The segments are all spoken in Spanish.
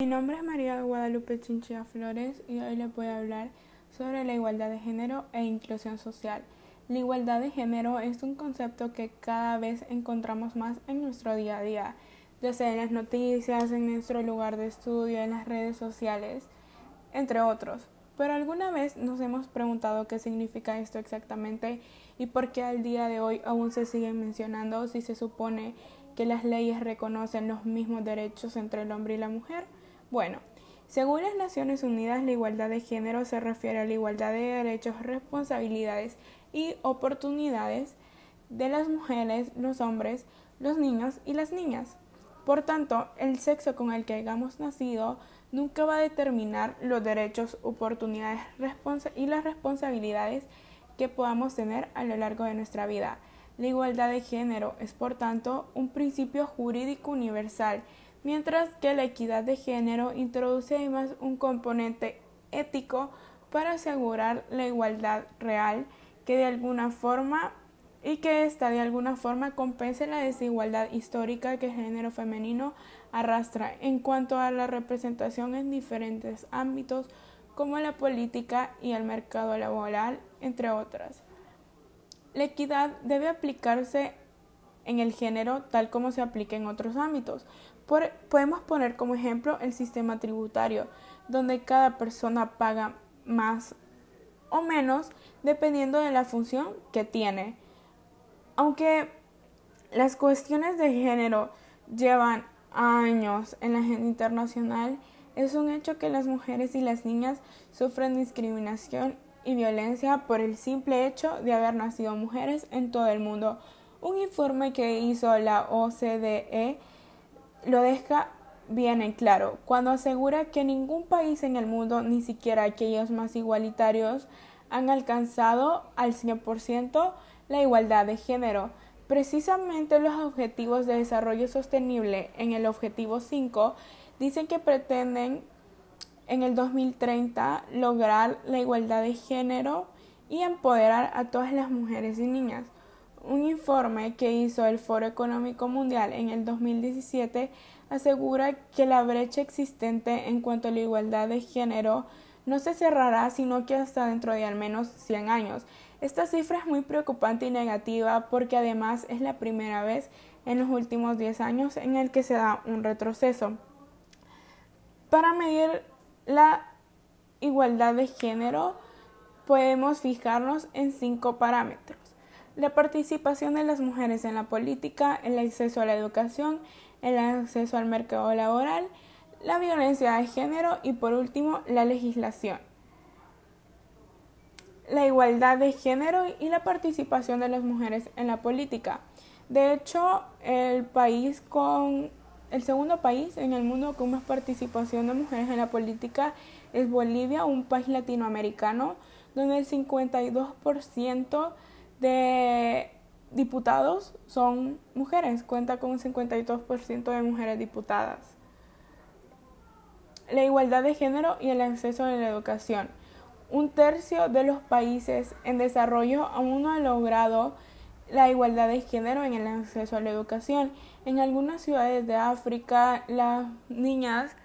Mi nombre es María Guadalupe Chinchilla Flores y hoy les voy a hablar sobre la igualdad de género e inclusión social. La igualdad de género es un concepto que cada vez encontramos más en nuestro día a día, ya sea en las noticias, en nuestro lugar de estudio, en las redes sociales, entre otros. Pero alguna vez nos hemos preguntado qué significa esto exactamente y por qué al día de hoy aún se siguen mencionando si se supone que las leyes reconocen los mismos derechos entre el hombre y la mujer. Bueno, según las Naciones Unidas, la igualdad de género se refiere a la igualdad de derechos, responsabilidades y oportunidades de las mujeres, los hombres, los niños y las niñas. Por tanto, el sexo con el que hayamos nacido nunca va a determinar los derechos, oportunidades y las responsabilidades que podamos tener a lo largo de nuestra vida. La igualdad de género es, por tanto, un principio jurídico universal, mientras que la equidad de género introduce además un componente ético para asegurar la igualdad real que de alguna forma y que ésta de alguna forma compense la desigualdad histórica que el género femenino arrastra en cuanto a la representación en diferentes ámbitos como la política y el mercado laboral, entre otras. La equidad debe aplicarse en el género tal como se aplica en otros ámbitos. podemos poner como ejemplo el sistema tributario, donde cada persona paga más o menos dependiendo de la función que tiene. Aunque las cuestiones de género llevan años en la agenda internacional, es un hecho que las mujeres y las niñas sufren discriminación y violencia por el simple hecho de haber nacido mujeres en todo el mundo. Un informe que hizo la OCDE lo deja bien en claro cuando asegura que ningún país en el mundo, ni siquiera aquellos más igualitarios, han alcanzado al 100% la igualdad de género. Precisamente los objetivos de desarrollo sostenible en el objetivo 5 dicen que pretenden en el 2030 lograr la igualdad de género y empoderar a todas las mujeres y niñas. Un informe que hizo el Foro Económico Mundial en el 2017 asegura que la brecha existente en cuanto a la igualdad de género no se cerrará sino que hasta dentro de al menos 100 años. Esta cifra es muy preocupante y negativa porque además es la primera vez en los últimos 10 años en el que se da un retroceso. Para medir la igualdad de género podemos fijarnos en cinco parámetros. La participación de las mujeres en la política, el acceso a la educación, el acceso al mercado laboral, la violencia de género y por último la legislación. La igualdad de género y la participación de las mujeres en la política. De hecho, el país con el segundo país en el mundo con más participación de mujeres en la política es Bolivia, un país latinoamericano donde el 52% de diputados son mujeres, cuenta con un 52% de mujeres diputadas. La igualdad de género y el acceso a la educación. Un tercio de los países en desarrollo aún no ha logrado la igualdad de género en el acceso a la educación. En algunas ciudades de África, las niñas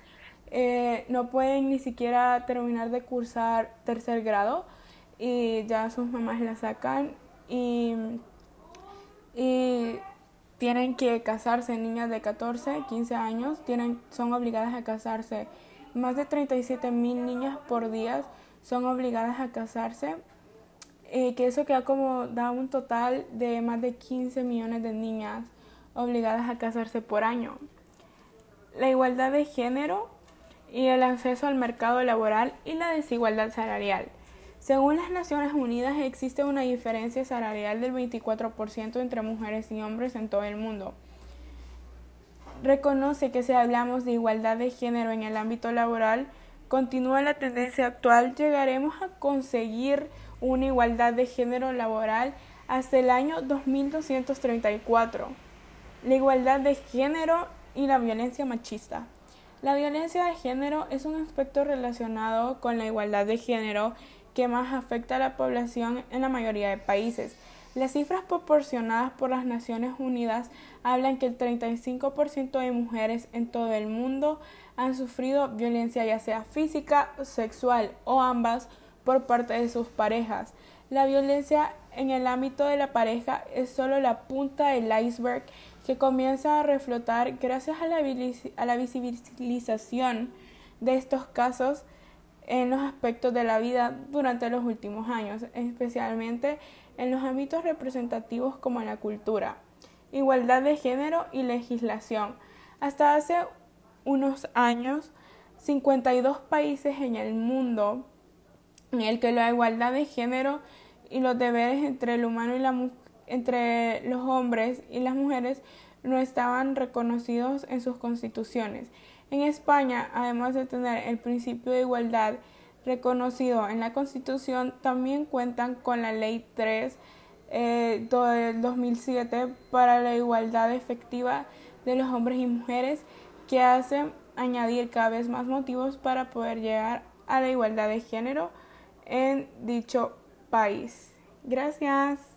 eh, no pueden ni siquiera terminar de cursar tercer grado y ya sus mamás la sacan y, y tienen que casarse niñas de 14, 15 años, tienen, son obligadas a casarse. Más de 37 mil niñas por día son obligadas a casarse eh, que eso queda como da un total de más de 15 millones de niñas obligadas a casarse por año. La igualdad de género y el acceso al mercado laboral y la desigualdad salarial. Según las Naciones Unidas existe una diferencia salarial del 24% entre mujeres y hombres en todo el mundo. Reconoce que si hablamos de igualdad de género en el ámbito laboral, continúa la tendencia actual, llegaremos a conseguir una igualdad de género laboral hasta el año 2234. La igualdad de género y la violencia machista. La violencia de género es un aspecto relacionado con la igualdad de género que más afecta a la población en la mayoría de países. Las cifras proporcionadas por las Naciones Unidas hablan que el 35% de mujeres en todo el mundo han sufrido violencia ya sea física, sexual o ambas por parte de sus parejas. La violencia en el ámbito de la pareja es solo la punta del iceberg que comienza a reflotar gracias a la, a la visibilización de estos casos en los aspectos de la vida durante los últimos años, especialmente en los ámbitos representativos como la cultura, igualdad de género y legislación. Hasta hace unos años, 52 países en el mundo en el que la igualdad de género y los deberes entre el humano y la entre los hombres y las mujeres no estaban reconocidos en sus constituciones. En España, además de tener el principio de igualdad reconocido en la Constitución, también cuentan con la Ley 3 eh, del 2007 para la igualdad efectiva de los hombres y mujeres que hace añadir cada vez más motivos para poder llegar a la igualdad de género en dicho país. Gracias.